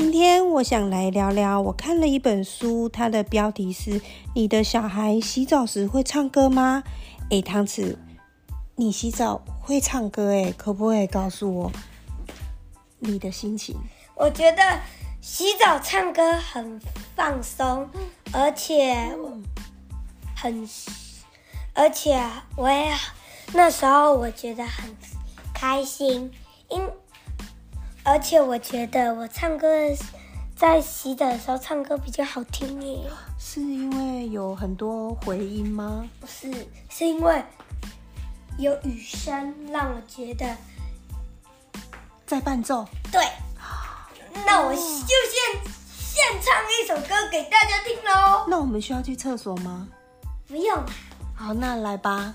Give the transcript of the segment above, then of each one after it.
今天我想来聊聊，我看了一本书，它的标题是“你的小孩洗澡时会唱歌吗？”诶，汤匙，你洗澡会唱歌诶，可不可以告诉我你的心情？我觉得洗澡唱歌很放松，而且很，而且我也那时候我觉得很开心，因。而且我觉得我唱歌在洗澡的时候唱歌比较好听耶，是因为有很多回音吗？不是，是因为有雨声让我觉得在伴奏。对，那我就先现唱一首歌给大家听喽。那我们需要去厕所吗？不用。好，那来吧。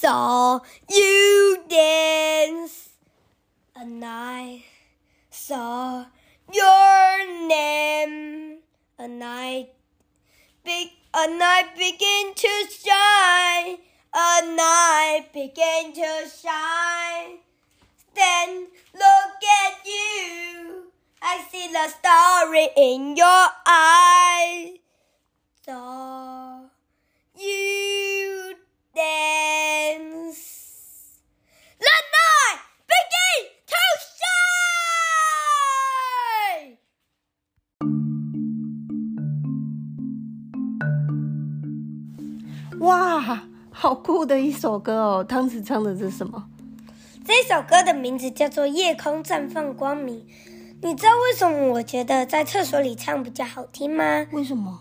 Saw you dance, and I saw your name, and I big, and I begin to shine, and I begin to shine. Then look at you, I see the story in your eyes. Saw you 哇，好酷的一首歌哦！汤匙唱的是什么？这首歌的名字叫做《夜空绽放光明》。你知道为什么我觉得在厕所里唱比较好听吗？为什么？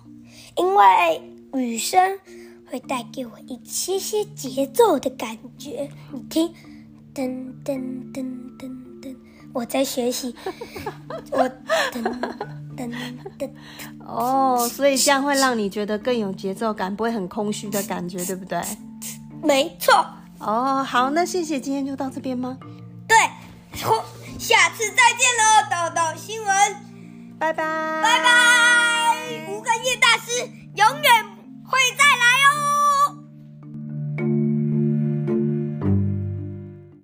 因为雨声。会带给我一些些节奏的感觉，你听，噔噔噔噔噔，我在学习，我噔噔噔，哦，所以这样会让你觉得更有节奏感，不会很空虚的感觉，对不对？没错。哦，好，那谢谢，今天就到这边吗？对，下次再见喽，豆豆新闻，拜拜，拜拜，吴根叶大师永远会再来哦。